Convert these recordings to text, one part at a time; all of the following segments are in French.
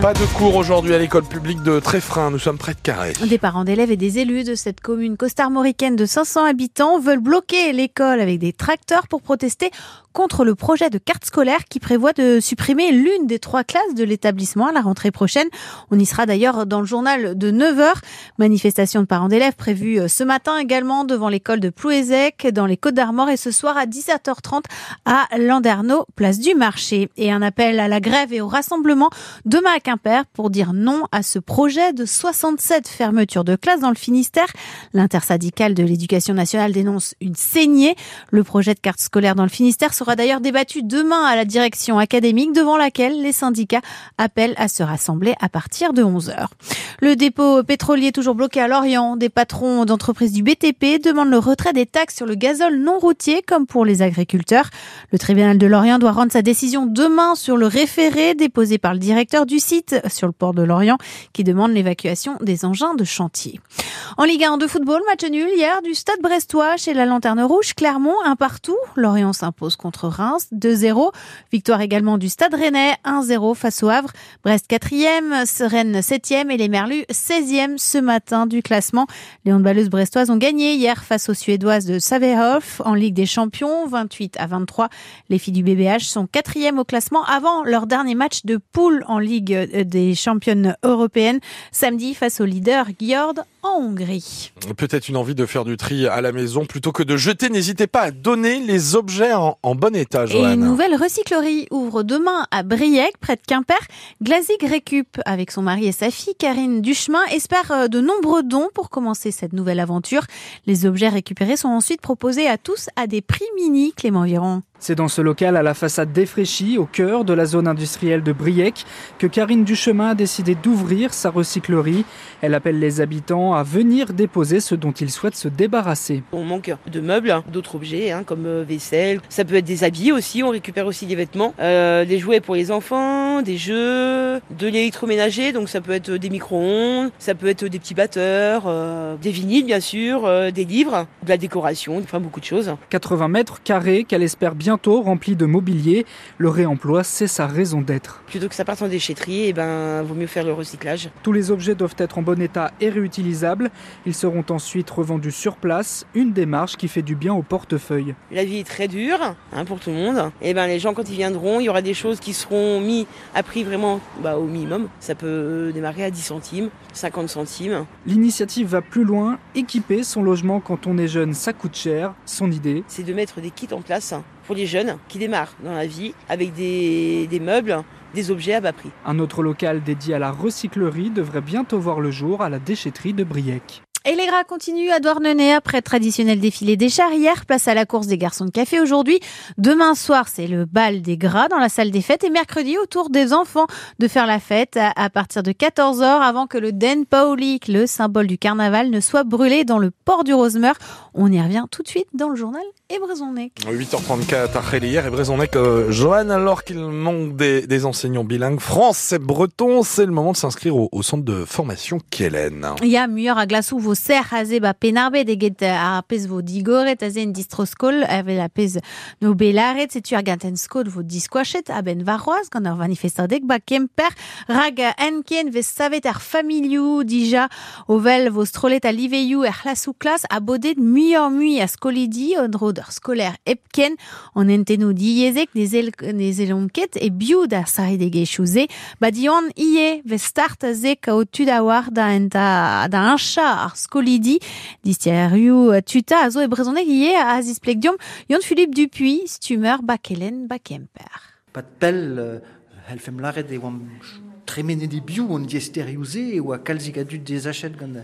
Pas de cours aujourd'hui à l'école publique de Tréfrin, nous sommes près de Carré. Des parents d'élèves et des élus de cette commune costarmoricaine de 500 habitants veulent bloquer l'école avec des tracteurs pour protester contre le projet de carte scolaire qui prévoit de supprimer l'une des trois classes de l'établissement à la rentrée prochaine. On y sera d'ailleurs dans le journal de 9h. Manifestation de parents d'élèves prévue ce matin également devant l'école de Plouézec dans les Côtes d'Armor et ce soir à 17h30 à Landerneau, place du marché. Et un appel à la grève et au rassemblement demain à Quimper pour dire non à ce projet de 67 fermetures de classes dans le Finistère. L'intersyndicale de l'éducation nationale dénonce une saignée. Le projet de carte scolaire dans le Finistère sera d'ailleurs débattu demain à la direction académique devant laquelle les syndicats appellent à se rassembler à partir de 11h. Le dépôt pétrolier toujours bloqué à Lorient. Des patrons d'entreprises du BTP demandent le retrait des taxes sur le gazole non routier comme pour les agriculteurs. Le tribunal de Lorient doit rendre sa décision demain sur le référé déposé par le directeur du site sur le port de Lorient qui demande l'évacuation des engins de chantier. En Ligue 1 de football, match nul hier du Stade Brestois chez la Lanterne Rouge, Clermont un partout. Lorient s'impose contre Reims 2-0. Victoire également du Stade Rennais 1-0 face au Havre. Brest 4e, Rennes 7e et les Merlus 16e ce matin du classement. Les handballeuses brestoises ont gagné hier face aux Suédoises de Savehof en Ligue des Champions 28 à 23. Les filles du BBH sont 4e au classement avant leur dernier match de poule en Ligue des championnes européennes samedi face au leader Gjord en Hongrie. Peut-être une envie de faire du tri à la maison plutôt que de jeter. N'hésitez pas à donner les objets en, bon état, Joanne. Et une nouvelle recyclerie ouvre demain à Briec, près de Quimper. Glazig Récup, avec son mari et sa fille, Karine Duchemin, espère euh, de nombreux dons pour commencer cette nouvelle aventure. Les objets récupérés sont ensuite proposés à tous à des prix mini, Clément Viron. C'est dans ce local à la façade défraîchie, au cœur de la zone industrielle de Briec, que Karine Duchemin a décidé d'ouvrir sa recyclerie. Elle appelle les habitants à venir déposer ce dont ils souhaitent se débarrasser. On manque de meubles, d'autres objets, hein, comme euh, vaisselle. Ça peut être des habits aussi, on récupère aussi des vêtements, euh, des jouets pour les enfants, des jeux, de l'électroménager, donc ça peut être des micro-ondes, ça peut être des petits batteurs, euh, des vinyles bien sûr, euh, des livres, de la décoration, enfin beaucoup de choses. 80 mètres carrés qu'elle espère bien bientôt rempli de mobilier. Le réemploi, c'est sa raison d'être. Plutôt que ça parte en déchetterie, eh ben, vaut mieux faire le recyclage. Tous les objets doivent être en bon état et réutilisables. Ils seront ensuite revendus sur place, une démarche qui fait du bien au portefeuille. La vie est très dure hein, pour tout le monde. Et eh ben, les gens, quand ils viendront, il y aura des choses qui seront mises à prix vraiment bah, au minimum. Ça peut démarrer à 10 centimes, 50 centimes. L'initiative va plus loin. Équiper son logement quand on est jeune, ça coûte cher. Son idée, c'est de mettre des kits en place pour les jeunes qui démarrent dans la vie avec des, meubles, des objets à bas prix. Un autre local dédié à la recyclerie devrait bientôt voir le jour à la déchetterie de Briec. Et les gras continuent à Douarnenez après traditionnel défilé des charrières. Place à la course des garçons de café aujourd'hui. Demain soir, c'est le bal des gras dans la salle des fêtes. Et mercredi, autour des enfants de faire la fête à partir de 14h avant que le Den Paulik, le symbole du carnaval, ne soit brûlé dans le port du Rosemeur. On y revient tout de suite dans le journal et 8h34 à hier et Brezonnec, euh, Johan, alors qu'il manque des, enseignants bilingues français breton, c'est le moment de s'inscrire au, centre de formation Kielen. Il y a mieux à glaçou vos serres à zeba penarbe de get à pez vos digoret à zen distroskol avec la pez no belaret c'est tu arganten skol vos disquachet à ben varoise quand on manifestadek ba kemper rag enkien ve savet er familiou dija ovel vos strolet à liveiou er clasou classe à bodet mieux mui à scolidi on scolaire epken on entenu diezek badion ie ve start tudawar da enta da un chat scolidi distiariu tuta e ie a azis plekdium yon Philippe Dupuis stumeur bakelen bakemper. Des tremenet e biou an diesterioù-se oa kalzik a dud des achet gant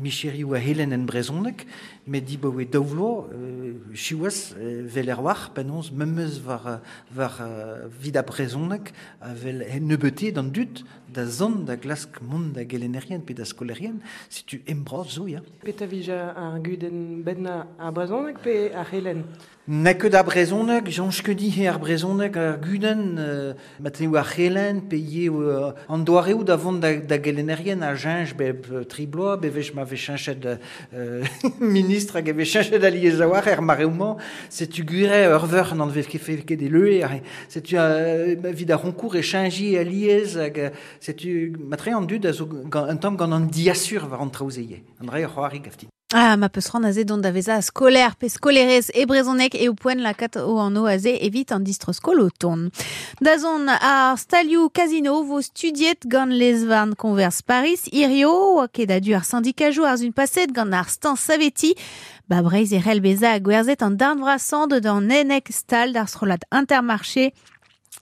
micheri oa helen en brezonek, met di baoe daoulo, euh, chiouaz euh, vel er war, penons, memeus var, var uh, vid a brezonnek, a vel nebetet dan dud da zon da glask mont da gelenerien pe da skolerien, setu embraz zo, ya. Peta vija ar guden bedna a brezonek pe a helen Na ket a brezonek, jonch ket di ar brezonek ar guden, uh, maten a Helen, pe ye uh, an doare ou da vont da, da gelenerien a jinj be tribloa, be vech ma changé de euh, ministre qui avait changé d'allié zawar er mareument c'est tu gure herver dans le fait des le c'est tu vid a roncourt et changé alliés c'est matre an dud a zo un tamm gant an diasur war an traouzeye. An dre c'hoari gafti. Ah, ma peus ran aze dont daveza scolaire pe scolerez e brezonek e poen la kat o an o aze evit an distro skolo ton. Da zon ar stalioù casino vo studiet gant les van convers Paris, irio, oa ket a du ar syndikajou ar zun paset gant ar stan saveti, ba breiz e rel beza a gwerzet an darn stal d'ar intermarché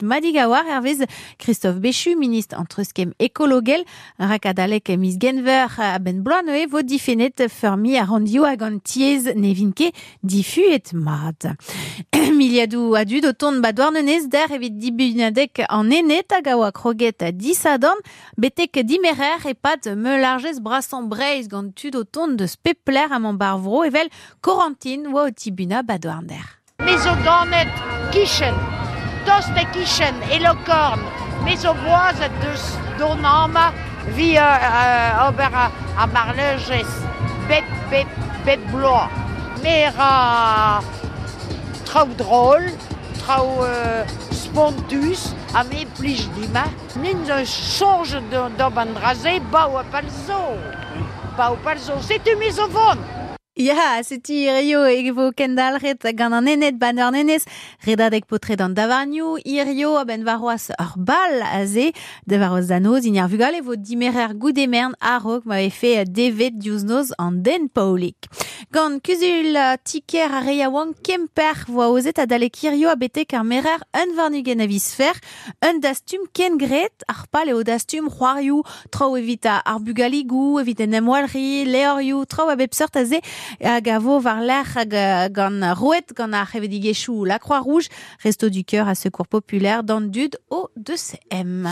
Madigawar ervez Christophe Béchu, ministre entreskem ekologel, rakadalek mis genver ben bloanoe vo difenet fermi a randio nevinke difuet mat. Miliadou adu do ton ba douarnenez der evit dibunadek an enet hag a kroget betek dimerer e pat me largez brasan breiz gant tud o ton de spepler a man barvro evel Corentin oa o tibuna tost e kichen e lo korn mes o boaz deus don ama vi uh, uh, ober marleges bet bet bet bloa mer a trao drôle trao uh, spontus a me plij dima nin zo songe d'ob an draze ba o palzo ba o palzo setu mes o Ya, seti irio evo kendalret gant an enet ban ur nenez redadek potre d'an irio a ben varoaz ur bal a ze, de varoaz danoz, in ar vugal evo dimerer goudemern a rog ma efe devet diouznoz an den. Gant kuzul tiker a kemper voa ozet a dalek irio a betek ar merer un varnugen visfer, un dastum ken gret, ar pal eo dastum c'hoarioù, trao evita ar bugaligou, evit en emwalri, leorioù, trao a a ze, hag la Croix-Rouge, Resto du Cœur à Secours Populaire dans Dud au 2CM.